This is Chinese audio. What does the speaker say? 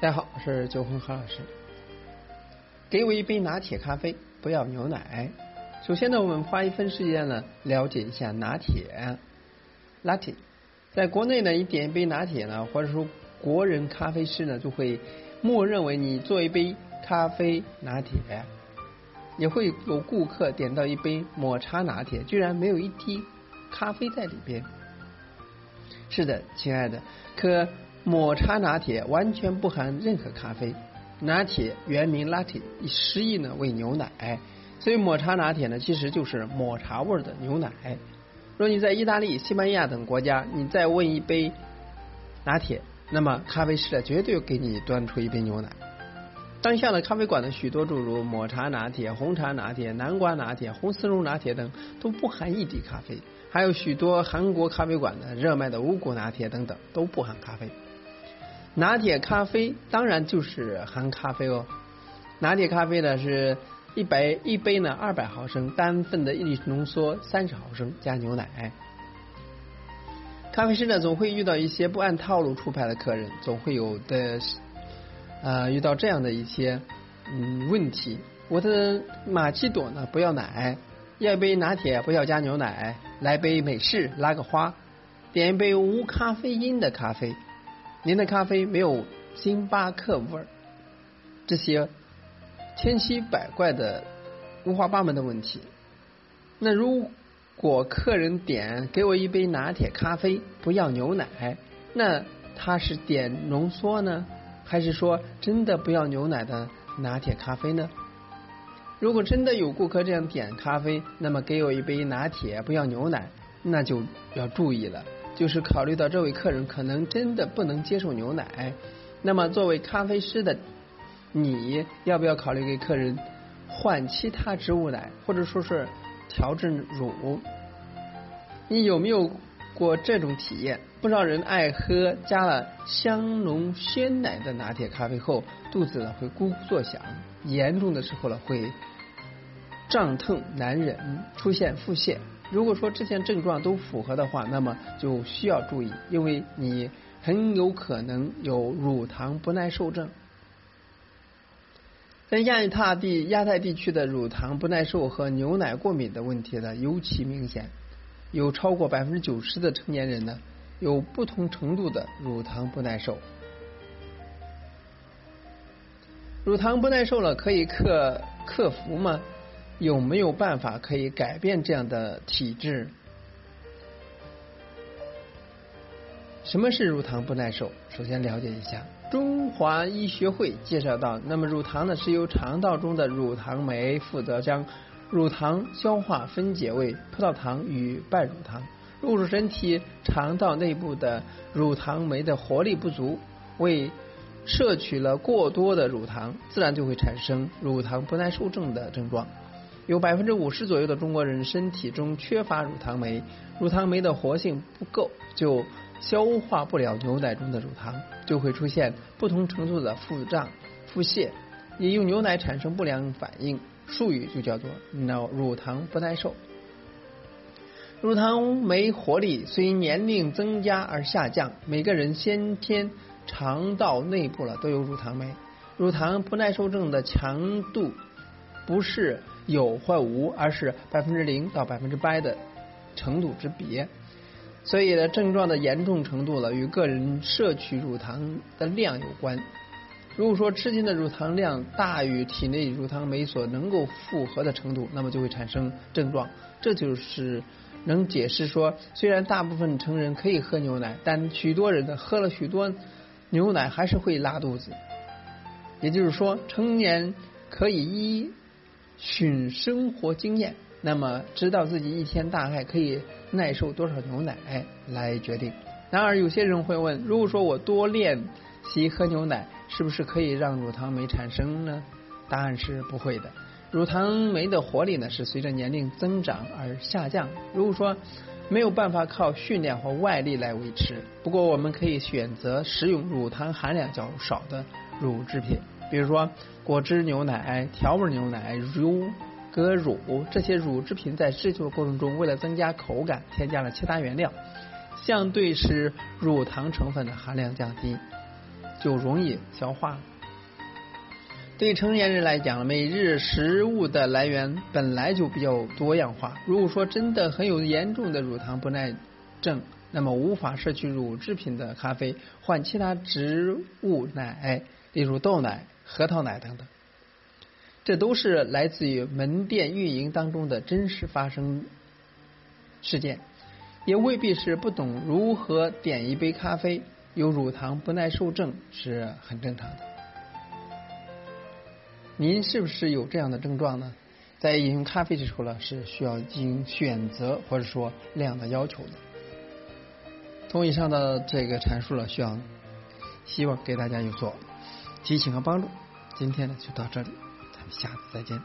大家好，我是九红何老师。给我一杯拿铁咖啡，不要牛奶。首先呢，我们花一分时间呢，了解一下拿铁。Latte，在国内呢，你点一杯拿铁呢，或者说国人咖啡师呢，就会默认为你做一杯咖啡拿铁。也会有顾客点到一杯抹茶拿铁，居然没有一滴咖啡在里边。是的，亲爱的，可。抹茶拿铁完全不含任何咖啡，拿铁原名 latte，释义呢为牛奶，所以抹茶拿铁呢其实就是抹茶味的牛奶。若你在意大利、西班牙等国家，你再问一杯拿铁，那么咖啡师绝对给你端出一杯牛奶。当下的咖啡馆的许多诸如抹茶拿铁、红茶拿铁、南瓜拿铁、红丝绒拿铁等都不含一滴咖啡，还有许多韩国咖啡馆的热卖的五谷拿铁等等都不含咖啡。拿铁咖啡当然就是含咖啡哦。拿铁咖啡呢是一百一杯呢二百毫升单份的一浓缩三十毫升加牛奶。咖啡师呢总会遇到一些不按套路出牌的客人，总会有的呃遇到这样的一些嗯问题。我的玛奇朵呢不要奶，要一杯拿铁不要加牛奶，来杯美式拉个花，点一杯无咖啡因的咖啡。您的咖啡没有星巴克味儿，这些千奇百怪的五花八门的问题。那如果客人点给我一杯拿铁咖啡，不要牛奶，那他是点浓缩呢，还是说真的不要牛奶的拿铁咖啡呢？如果真的有顾客这样点咖啡，那么给我一杯拿铁不要牛奶，那就要注意了。就是考虑到这位客人可能真的不能接受牛奶，那么作为咖啡师的你要不要考虑给客人换其他植物奶，或者说是调制乳？你有没有过这种体验？不少人爱喝加了香浓鲜奶的拿铁咖啡后，肚子呢会咕咕作响，严重的时候呢会胀痛难忍，出现腹泻。如果说这些症状都符合的话，那么就需要注意，因为你很有可能有乳糖不耐受症。在亚太地亚太地区的乳糖不耐受和牛奶过敏的问题呢尤其明显，有超过百分之九十的成年人呢有不同程度的乳糖不耐受。乳糖不耐受了可以克克服吗？有没有办法可以改变这样的体质？什么是乳糖不耐受？首先了解一下，中华医学会介绍到，那么乳糖呢是由肠道中的乳糖酶负责将乳糖消化分解为葡萄糖与半乳糖。入入身体肠道内部的乳糖酶的活力不足，为摄取了过多的乳糖，自然就会产生乳糖不耐受症的症状。有百分之五十左右的中国人身体中缺乏乳糖酶，乳糖酶的活性不够，就消化不了牛奶中的乳糖，就会出现不同程度的腹胀、腹泻，饮用牛奶产生不良反应，术语就叫做脑乳糖不耐受。乳糖酶活力随年龄增加而下降，每个人先天肠道内部了都有乳糖酶，乳糖不耐受症的强度不是。有或无，而是百分之零到百分之百的程度之别。所以呢，症状的严重程度了，与个人摄取乳糖的量有关。如果说吃进的乳糖量大于体内乳糖酶所能够负荷的程度，那么就会产生症状。这就是能解释说，虽然大部分成人可以喝牛奶，但许多人呢喝了许多牛奶还是会拉肚子。也就是说，成年可以依。循生活经验，那么知道自己一天大概可以耐受多少牛奶来决定。然而有些人会问：如果说我多练习喝牛奶，是不是可以让乳糖酶产生呢？答案是不会的。乳糖酶的活力呢是随着年龄增长而下降。如果说没有办法靠训练或外力来维持，不过我们可以选择食用乳糖含量较少的乳制品。比如说果汁牛奶、调味牛奶、乳鸽乳这些乳制品，在制作过程中，为了增加口感，添加了其他原料，相对使乳糖成分的含量降低，就容易消化。对成年人来讲，每日食物的来源本来就比较多样化。如果说真的很有严重的乳糖不耐症，那么无法摄取乳制品的咖啡，换其他植物奶，例如豆奶、核桃奶等等。这都是来自于门店运营当中的真实发生事件，也未必是不懂如何点一杯咖啡。有乳糖不耐受症是很正常的。您是不是有这样的症状呢？在饮用咖啡的时候呢，是需要进行选择或者说量的要求的。从以上的这个阐述呢，需要希望给大家有所提醒和帮助。今天呢，就到这里。咱们下次再见。